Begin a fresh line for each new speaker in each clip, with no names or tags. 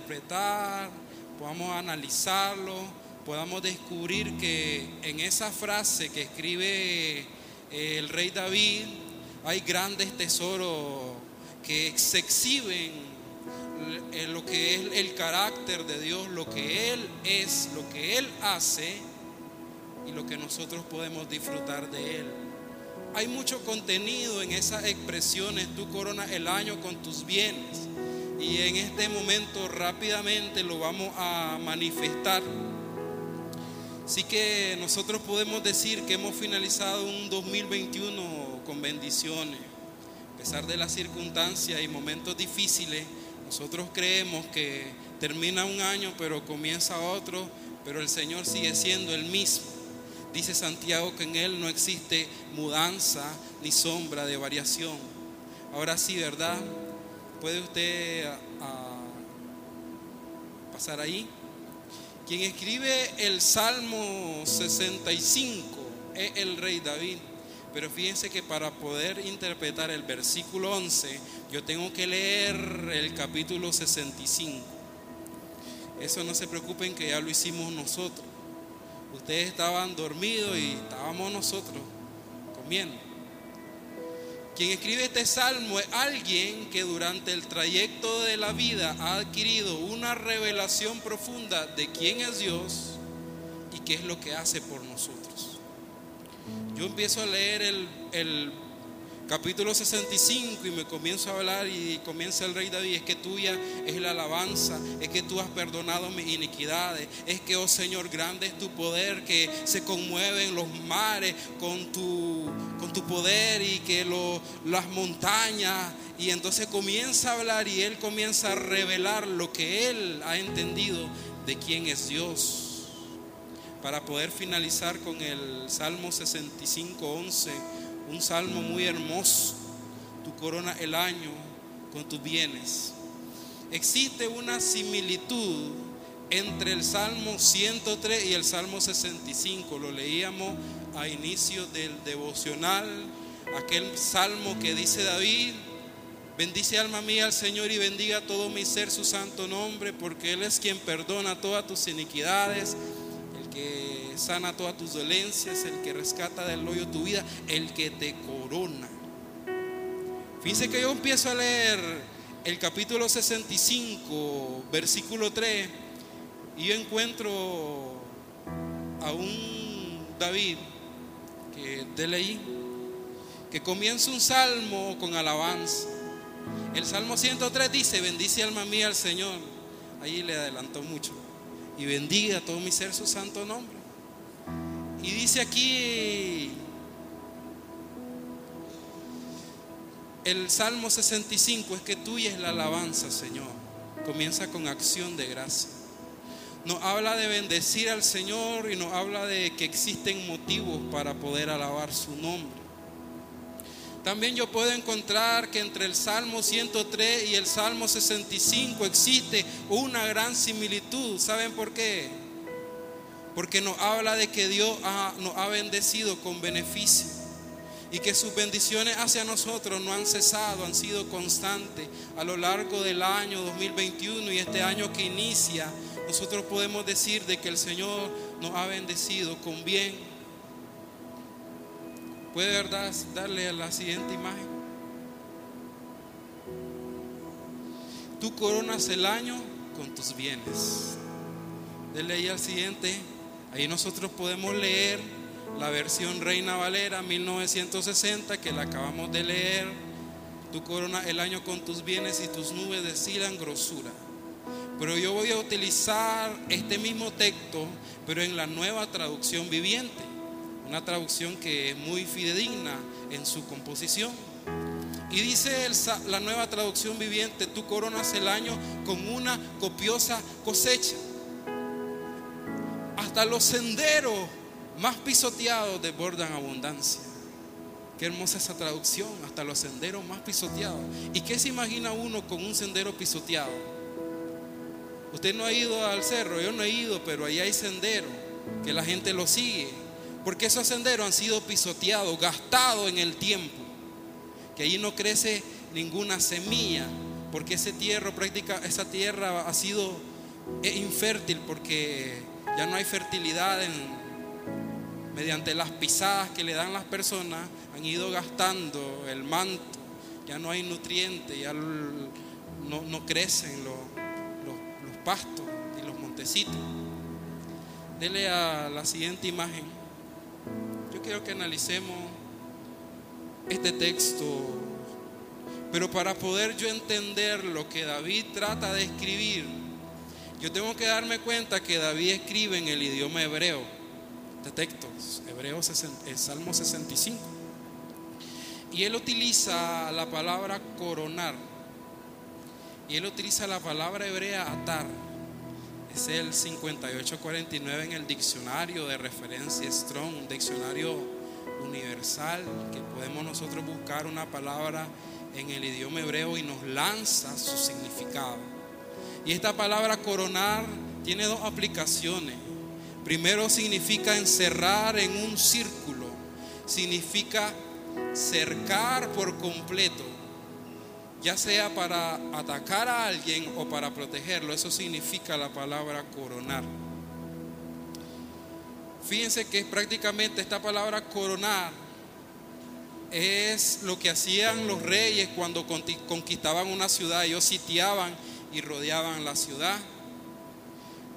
interpretar, podamos analizarlo, podamos descubrir que en esa frase que escribe eh, el rey David hay grandes tesoros que se exhiben en lo que es el carácter de Dios, lo que Él es, lo que Él hace y lo que nosotros podemos disfrutar de Él. Hay mucho contenido en esas expresiones. Tú coronas el año con tus bienes. Y en este momento rápidamente lo vamos a manifestar. Así que nosotros podemos decir que hemos finalizado un 2021 con bendiciones. A pesar de las circunstancias y momentos difíciles, nosotros creemos que termina un año pero comienza otro, pero el Señor sigue siendo el mismo. Dice Santiago que en Él no existe mudanza ni sombra de variación. Ahora sí, ¿verdad? ¿Puede usted ah, ah, pasar ahí? Quien escribe el Salmo 65 es el rey David. Pero fíjense que para poder interpretar el versículo 11, yo tengo que leer el capítulo 65. Eso no se preocupen que ya lo hicimos nosotros. Ustedes estaban dormidos y estábamos nosotros comiendo. Quien escribe este salmo es alguien que durante el trayecto de la vida ha adquirido una revelación profunda de quién es Dios y qué es lo que hace por nosotros. Yo empiezo a leer el, el capítulo 65 y me comienzo a hablar y comienza el rey David, es que tuya es la alabanza, es que tú has perdonado mis iniquidades, es que, oh Señor, grande es tu poder, que se conmueven los mares con tu, con tu poder y que las montañas, y entonces comienza a hablar y él comienza a revelar lo que él ha entendido de quién es Dios. Para poder finalizar con el Salmo 65, 11 un salmo muy hermoso. Tu corona el año con tus bienes. Existe una similitud entre el Salmo 103 y el Salmo 65. Lo leíamos a inicio del devocional. Aquel salmo que dice David, bendice alma mía al Señor y bendiga todo mi ser su santo nombre, porque Él es quien perdona todas tus iniquidades, que sana todas tus dolencias, el que rescata del hoyo tu vida, el que te corona. Fíjense que yo empiezo a leer el capítulo 65, versículo 3, y yo encuentro a un David que de leí que comienza un salmo con alabanza. El salmo 103 dice, bendice alma mía al Señor. Ahí le adelantó mucho. Y bendiga a todo mi ser su santo nombre. Y dice aquí el Salmo 65 es que tuya es la alabanza, Señor. Comienza con acción de gracia. Nos habla de bendecir al Señor y nos habla de que existen motivos para poder alabar su nombre. También yo puedo encontrar que entre el Salmo 103 y el Salmo 65 existe una gran similitud. ¿Saben por qué? Porque nos habla de que Dios nos ha bendecido con beneficio y que sus bendiciones hacia nosotros no han cesado, han sido constantes a lo largo del año 2021 y este año que inicia. Nosotros podemos decir de que el Señor nos ha bendecido con bien. ¿Puede darle a la siguiente imagen? Tú coronas el año con tus bienes. Dele ahí al siguiente. Ahí nosotros podemos leer la versión Reina Valera 1960 que la acabamos de leer. Tu corona el año con tus bienes y tus nubes decidan grosura. Pero yo voy a utilizar este mismo texto, pero en la nueva traducción viviente. Una traducción que es muy fidedigna en su composición. Y dice la nueva traducción viviente, tú coronas el año con una copiosa cosecha hasta los senderos más pisoteados desbordan abundancia. Qué hermosa esa traducción, hasta los senderos más pisoteados. ¿Y qué se imagina uno con un sendero pisoteado? Usted no ha ido al cerro, yo no he ido, pero ahí hay sendero que la gente lo sigue. Porque esos senderos han sido pisoteados, gastados en el tiempo. que allí no crece ninguna semilla, porque ese tierra, práctica, esa tierra ha sido infértil porque ya no hay fertilidad mediante las pisadas que le dan las personas, han ido gastando el manto, ya no hay nutrientes, ya no, crecen los, los pastos y los montecitos. Dele a la siguiente imagen. Quiero que analicemos este texto, pero para poder yo entender lo que David trata de escribir, yo tengo que darme cuenta que David escribe en el idioma hebreo. Este texto, hebreo, Salmo 65. Y él utiliza la palabra coronar. Y él utiliza la palabra hebrea atar. Es el 5849 en el diccionario de referencia Strong, un diccionario universal que podemos nosotros buscar una palabra en el idioma hebreo y nos lanza su significado. Y esta palabra coronar tiene dos aplicaciones. Primero significa encerrar en un círculo, significa cercar por completo, ya sea para atacar a alguien o para protegerlo. Eso significa la palabra coronar. Fíjense que prácticamente esta palabra coronar es lo que hacían los reyes cuando conquistaban una ciudad. Ellos sitiaban y rodeaban la ciudad.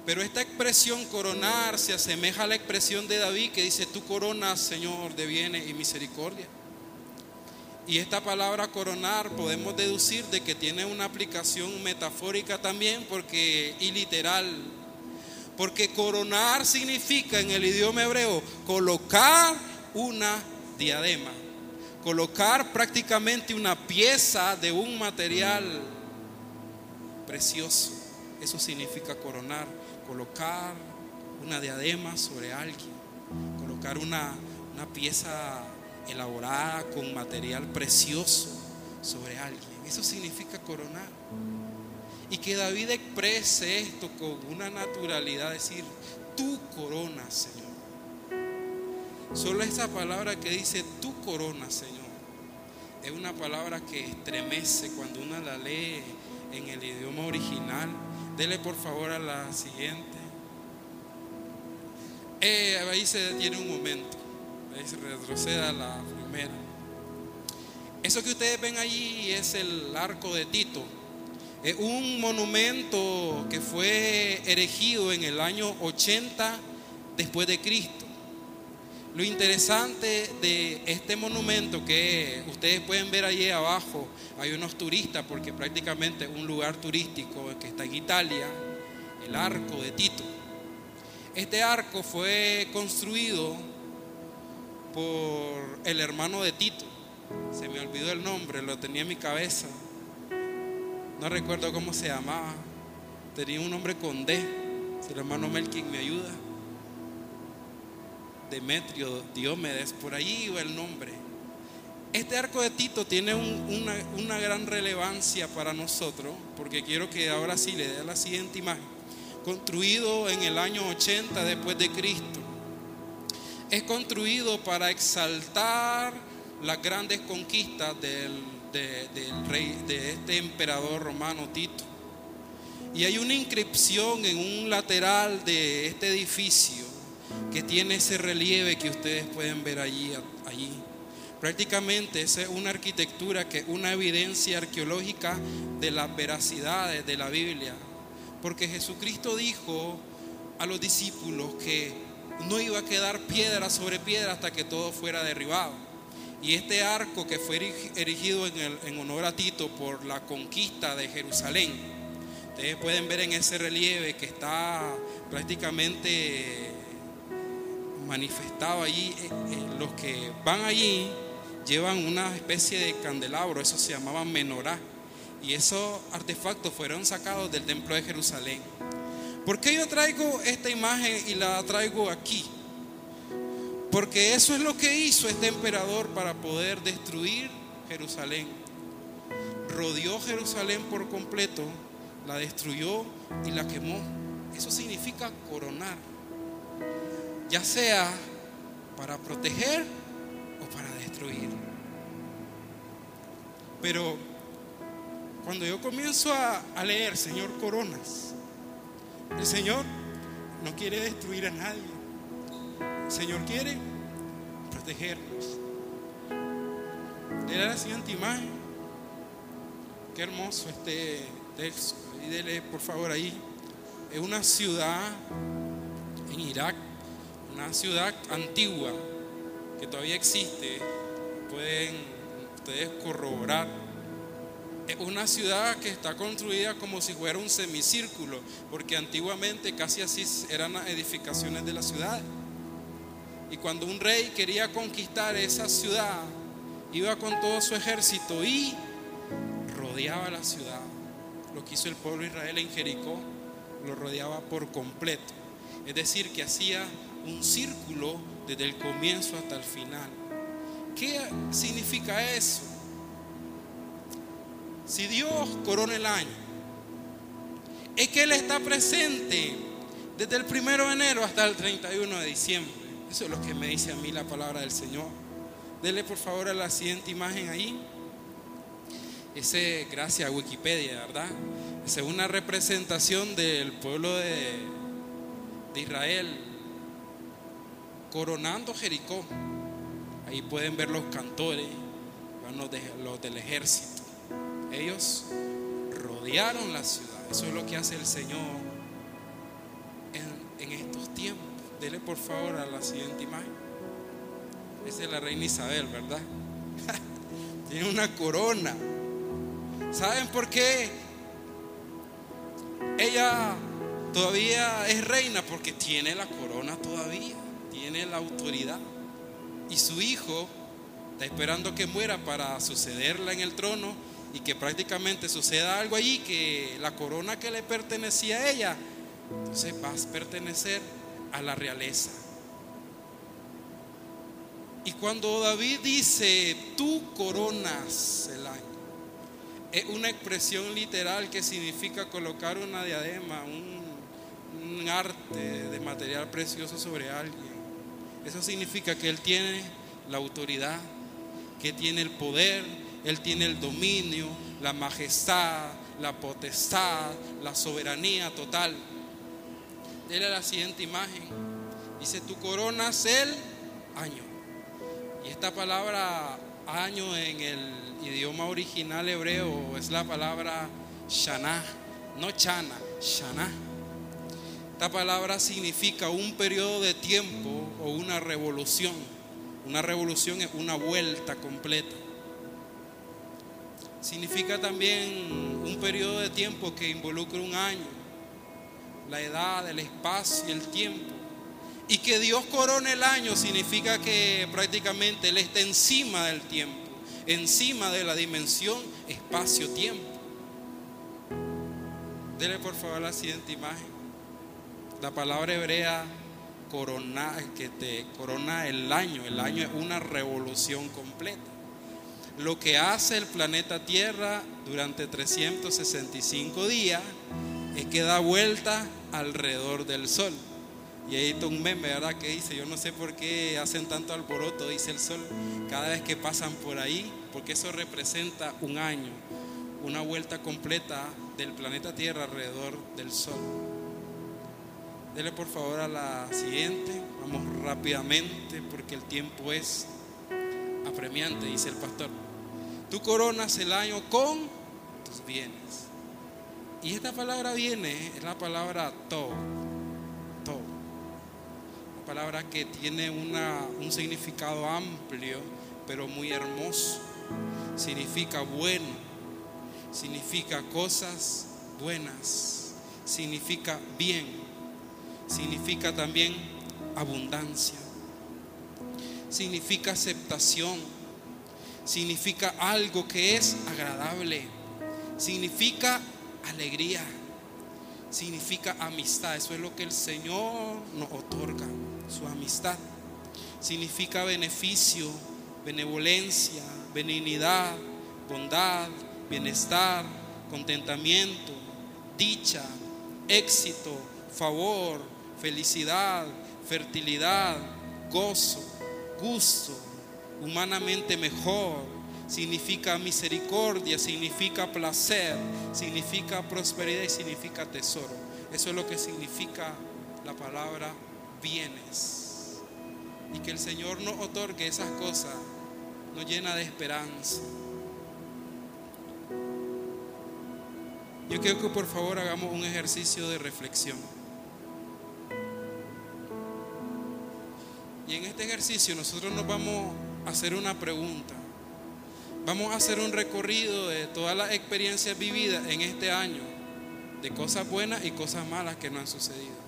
Pero esta expresión coronar se asemeja a la expresión de David que dice, tú coronas, Señor, de bienes y misericordia. Y esta palabra coronar podemos deducir de que tiene una aplicación metafórica también porque y literal. Porque coronar significa en el idioma hebreo colocar una diadema. Colocar prácticamente una pieza de un material precioso. Eso significa coronar, colocar una diadema sobre alguien, colocar una, una pieza elaborada con material precioso sobre alguien. Eso significa coronar. Y que David exprese esto con una naturalidad, decir, tu corona, Señor. Solo esa palabra que dice tu corona, Señor, es una palabra que estremece cuando uno la lee en el idioma original. Dele por favor a la siguiente. Eh, ahí se detiene un momento. Retroceda la primera. Eso que ustedes ven allí es el arco de Tito. Es un monumento que fue erigido en el año 80 después de Cristo. Lo interesante de este monumento que ustedes pueden ver allí abajo, hay unos turistas porque prácticamente un lugar turístico que está en Italia, el arco de Tito. Este arco fue construido por el hermano de Tito. Se me olvidó el nombre, lo tenía en mi cabeza. No recuerdo cómo se llamaba. Tenía un nombre con D. Si el hermano Melkin me ayuda. Demetrio, Diomedes, por ahí va el nombre. Este arco de Tito tiene una, gran relevancia para nosotros, porque quiero que ahora sí le dé la siguiente imagen. Construido en el año 80 después de Cristo. Es construido para exaltar las grandes conquistas del, del rey, de este emperador romano Tito. Y hay una inscripción en un lateral de este edificio que tiene ese relieve que ustedes pueden ver allí. allí. Prácticamente es una arquitectura que es una evidencia arqueológica de las veracidades de la Biblia. Porque Jesucristo dijo a los discípulos que no iba a quedar piedra sobre piedra hasta que todo fuera derribado. Y este arco que fue erigido en, honor a Tito por la conquista de Jerusalén, ustedes pueden ver en ese relieve que está prácticamente manifestado allí, eh, eh, los que van allí llevan una especie de candelabro, eso se llamaba menorá, y esos artefactos fueron sacados del templo de Jerusalén. ¿Por qué yo traigo esta imagen y la traigo aquí? Porque eso es lo que hizo este emperador para poder destruir Jerusalén. Rodeó Jerusalén por completo, la destruyó y la quemó. Eso significa coronar ya sea para proteger o para destruir. Pero cuando yo comienzo a, a leer, Señor, coronas, el Señor no quiere destruir a nadie. El Señor quiere protegernos. Era la siguiente imagen. Qué hermoso este texto. Y dele por favor ahí. Es una ciudad en Irak, una ciudad antigua que todavía existe. Pueden ustedes corroborar. Es una ciudad que está construida como si fuera un semicírculo, porque antiguamente casi así eran las edificaciones de la ciudad. Y cuando un rey quería conquistar esa ciudad, iba con todo su ejército y rodeaba la ciudad. Lo que hizo el pueblo de Israel en Jericó, lo rodeaba por completo. Es decir, que hacía un círculo desde el comienzo hasta el final. ¿Qué significa eso? Si Dios corona el año, es que Él está presente desde el primero de enero hasta el 31 de diciembre. Eso es lo que me dice a mí la palabra del Señor. Dele por favor a la siguiente imagen ahí. Ese, gracias a Wikipedia, ¿verdad? Esa es una representación del pueblo de, de Israel coronando Jericó. Ahí pueden ver los cantores, los, de, los del ejército. Ellos rodearon la ciudad. Eso es lo que hace el Señor en, estos tiempos. Dele por favor a la siguiente imagen. Esa es la reina Isabel, ¿verdad? Tiene una corona. ¿Saben por qué? Ella todavía es reina porque tiene la corona todavía, tiene la autoridad. Y su hijo está esperando que muera para sucederla en el trono y que prácticamente suceda algo allí, que la corona que le pertenecía a ella, entonces va a pertenecer a la realeza. Y cuando David dice, tú coronas el año, es una expresión literal que significa colocar una diadema, un, arte de material precioso sobre alguien. Eso significa que Él tiene la autoridad, que tiene el poder, Él tiene el dominio, la majestad, la potestad, la soberanía total. Dele la siguiente imagen. Dice, tú coronas el año. Y esta palabra año en el idioma original hebreo es la palabra shana, no chana, shana. Esta palabra significa un periodo de tiempo o una revolución. Una revolución es una vuelta completa. Significa también un periodo de tiempo que involucra un año, la edad, el espacio y el tiempo. Y que Dios corone el año significa que prácticamente Él está encima del tiempo encima de la dimensión espacio-tiempo. Dele por favor la siguiente imagen. La palabra hebrea corona, que te corona el año. El año es una revolución completa. Lo que hace el planeta Tierra durante 365 días es que da vuelta alrededor del Sol. Y ahí está un meme, ¿verdad? Que dice, yo no sé por qué hacen tanto alboroto, dice el sol, cada vez que pasan por ahí, porque eso representa un año, una vuelta completa del planeta Tierra alrededor del sol. Dele por favor a la siguiente, vamos rápidamente porque el tiempo es apremiante, dice el pastor. Tú coronas el año con tus bienes. Y esta palabra viene, es la palabra todo palabra que tiene una, un significado amplio, pero muy hermoso. Significa bueno, significa cosas buenas, significa bien, significa también abundancia, significa aceptación, significa algo que es agradable, significa alegría, significa amistad. Eso es lo que el Señor nos otorga su amistad. Significa beneficio, benevolencia, benignidad, bondad, bienestar, contentamiento, dicha, éxito, favor, felicidad, fertilidad, gozo, gusto, humanamente mejor, significa misericordia, significa placer, significa prosperidad y significa tesoro. Eso es lo que significa la palabra bienes. Y que el Señor nos otorgue esas cosas, nos llena de esperanza. Yo quiero que por favor hagamos un ejercicio de reflexión. Y en este ejercicio nosotros nos vamos hacer una pregunta. Vamos a hacer un recorrido de todas las experiencias vividas en este año, de cosas buenas y cosas malas que no han sucedido.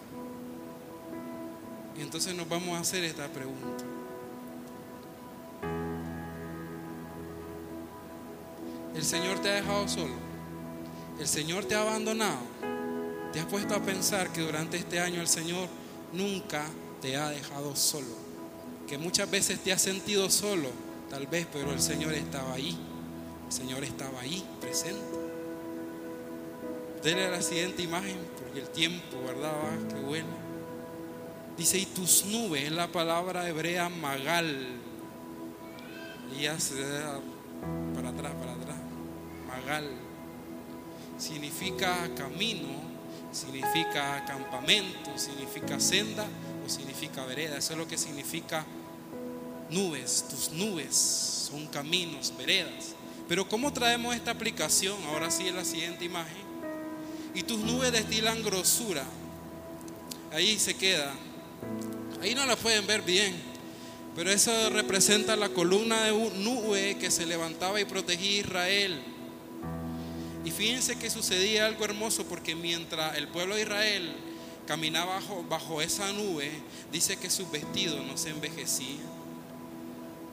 Y entonces nos vamos a hacer esta pregunta. El Señor te ha dejado solo. El Señor te ha abandonado. Te has puesto a pensar que durante este año el Señor nunca te ha dejado solo que muchas veces te has sentido solo, tal vez, pero el Señor estaba ahí. El Señor estaba ahí, presente. Dele la siguiente imagen, porque el tiempo, ¿verdad? Va, qué bueno. Dice, y tus nubes, es la palabra hebrea magal. Y ya se da para atrás, para atrás. Magal. Significa camino, significa campamento, significa senda significa vereda. Eso es lo que significa nubes, tus nubes son caminos, veredas. Pero ¿cómo traemos esta aplicación? Ahora sí en la siguiente imagen. Y tus nubes destilan grosura. Ahí se queda. Ahí no la pueden ver bien. Pero eso representa la columna de nube que se levantaba y protegía a Israel. Y fíjense que sucedía algo hermoso porque mientras el pueblo de Israel caminaba bajo, bajo esa nube, dice que sus vestidos no se envejecían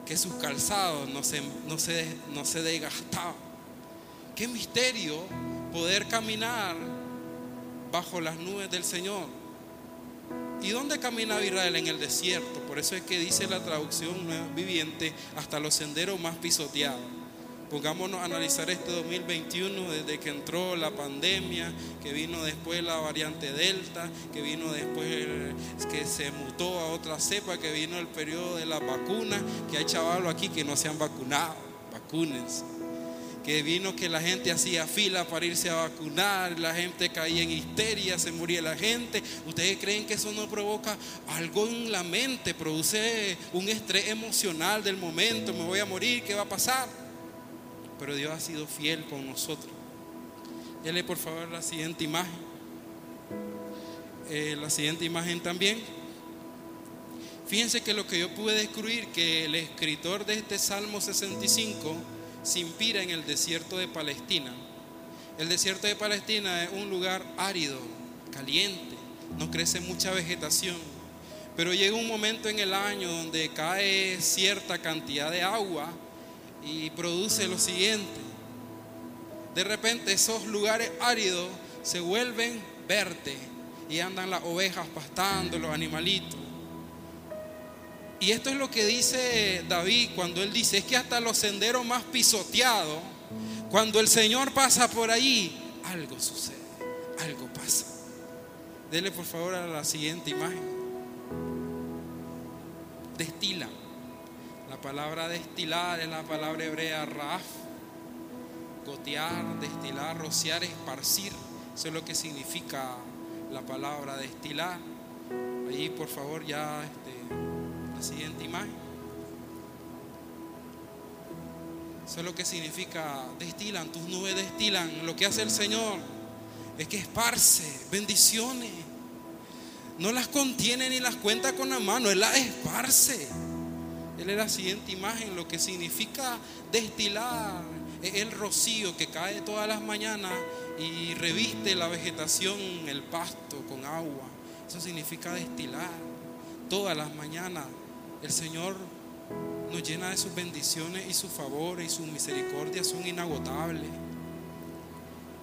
que sus calzados no se, no se, no se desgastaban. Qué misterio poder caminar bajo las nubes del Señor. ¿Y dónde caminaba Israel? En el desierto. Por eso es que dice la traducción viviente, hasta los senderos más pisoteados. Pongámonos a analizar este 2021 desde que entró la pandemia, que vino después la variante Delta, que vino después que se mutó a otra cepa, que vino el periodo de las vacunas, que hay chavalos aquí que no se han vacunado, vacúnense. Que vino que la gente hacía fila para irse a vacunar, la gente caía en histeria, se moría la gente. ¿Ustedes creen que eso no provoca algo en la mente? Produce un estrés emocional del momento, me voy a morir, ¿qué va a pasar? Pero Dios ha sido fiel con nosotros. Dele por favor la siguiente imagen. Eh, la siguiente imagen también. Fíjense que lo que yo pude descubrir, que el escritor de este Salmo 65 se inspira en el desierto de Palestina. El desierto de Palestina es un lugar árido, caliente, no crece mucha vegetación, pero llega un momento en el año donde cae cierta cantidad de agua y produce lo siguiente. De repente esos lugares áridos se vuelven verdes y andan las ovejas pastando, los animalitos. Y esto es lo que dice David cuando él dice, es que hasta los senderos más pisoteados, cuando el Señor pasa por ahí, algo sucede, algo pasa. Dele por favor a la siguiente imagen. Destila la palabra destilar es la palabra hebrea raf. Gotear, destilar, rociar, esparcir. Eso es lo que significa la palabra destilar. Ahí por favor ya este, la siguiente imagen. Eso es lo que significa destilan, tus nubes destilan. Lo que hace el Señor es que esparce bendiciones. No las contiene ni las cuenta con la mano, Él las esparce. Él es la siguiente imagen, lo que significa destilar el rocío que cae todas las mañanas y reviste la vegetación, el pasto con agua. Eso significa destilar. Todas las mañanas el Señor nos llena de sus bendiciones y sus favores y sus misericordias son inagotables.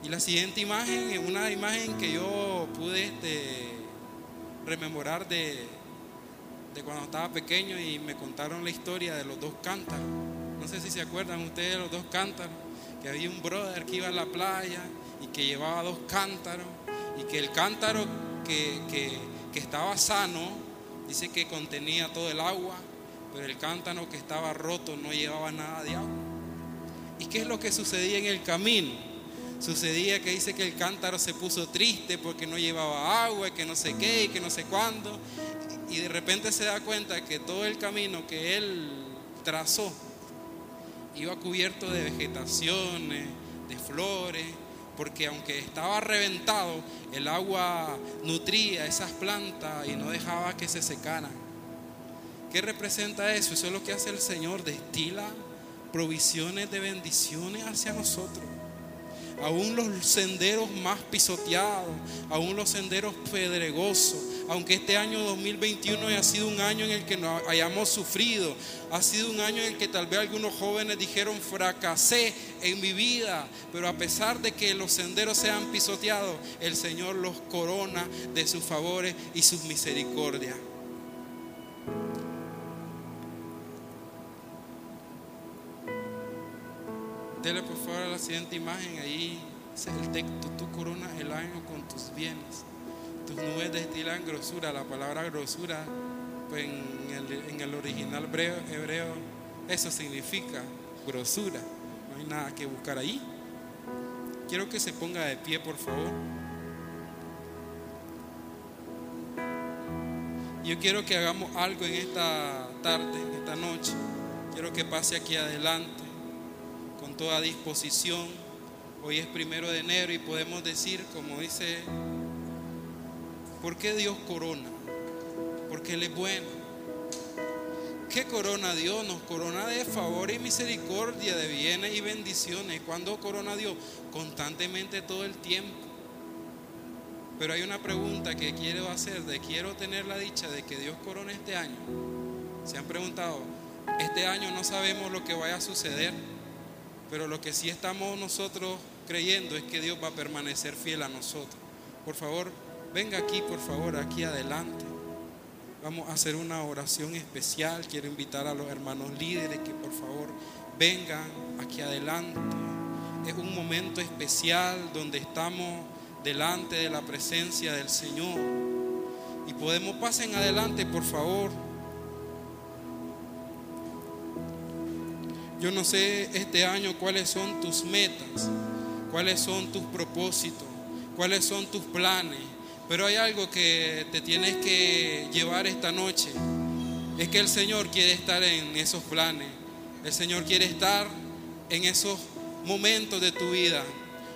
Y la siguiente imagen es una imagen que yo pude este, rememorar de, de cuando estaba pequeño y me contaron la historia de los dos cántaros. No sé si se acuerdan ustedes de los dos cántaros, que había un brother que iba a la playa y que llevaba dos cántaros y que el cántaro que, que estaba sano, dice que contenía todo el agua, pero el cántaro que estaba roto no llevaba nada de agua. ¿Y qué es lo que sucedía en el camino? Sucedía que dice que el cántaro se puso triste porque no llevaba agua y que no sé qué y que no sé cuándo. Y de repente se da cuenta que todo el camino que él trazó iba cubierto de vegetaciones, de flores, porque aunque estaba reventado, el agua nutría esas plantas y no dejaba que se secaran. ¿Qué representa eso? Eso es lo que hace el Señor, destila provisiones de bendiciones hacia nosotros aún los senderos más pisoteados, aún los senderos pedregosos, aunque este año 2021 haya sido un año en el que no hayamos sufrido, ha sido un año en el que tal vez algunos jóvenes dijeron fracasé en mi vida, pero a pesar de que los senderos sean pisoteados, el Señor los corona de sus favores y sus misericordias. Dele por favor a la siguiente imagen. Ahí es el texto. Tú coronas el año con tus bienes. Tus nubes destilan grosura. La palabra grosura, pues en el, original hebreo, hebreo, eso significa grosura. No hay nada que buscar ahí. Quiero que se ponga de pie, por favor. Yo quiero que hagamos algo en esta tarde, en esta noche. Quiero que pase aquí adelante con toda disposición. Hoy es primero de enero y podemos decir, como dice, ¿por qué Dios corona? Porque Él es bueno. ¿Qué corona Dios? Nos corona de favor y misericordia, de bienes y bendiciones. ¿Cuándo corona Dios? Constantemente todo el tiempo. Pero hay una pregunta que quiero hacer, de quiero tener la dicha de que Dios corona este año. Se han preguntado, este año no sabemos lo que vaya a suceder. Pero lo que sí estamos nosotros creyendo es que Dios va a permanecer fiel a nosotros. Por favor, venga aquí, por favor, aquí adelante. Vamos a hacer una oración especial. Quiero invitar a los hermanos líderes que por favor vengan aquí adelante. Es un momento especial donde estamos delante de la presencia del Señor. Y podemos pasen adelante, por favor. Yo no sé este año cuáles son tus metas, cuáles son tus propósitos, cuáles son tus planes, pero hay algo que te tienes que llevar esta noche. Es que el Señor quiere estar en esos planes. El Señor quiere estar en esos momentos de tu vida.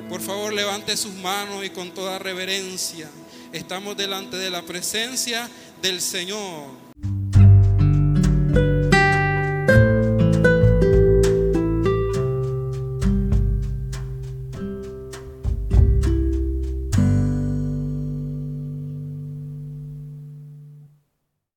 Por favor, levante sus manos y con toda reverencia. Estamos delante de la presencia del Señor.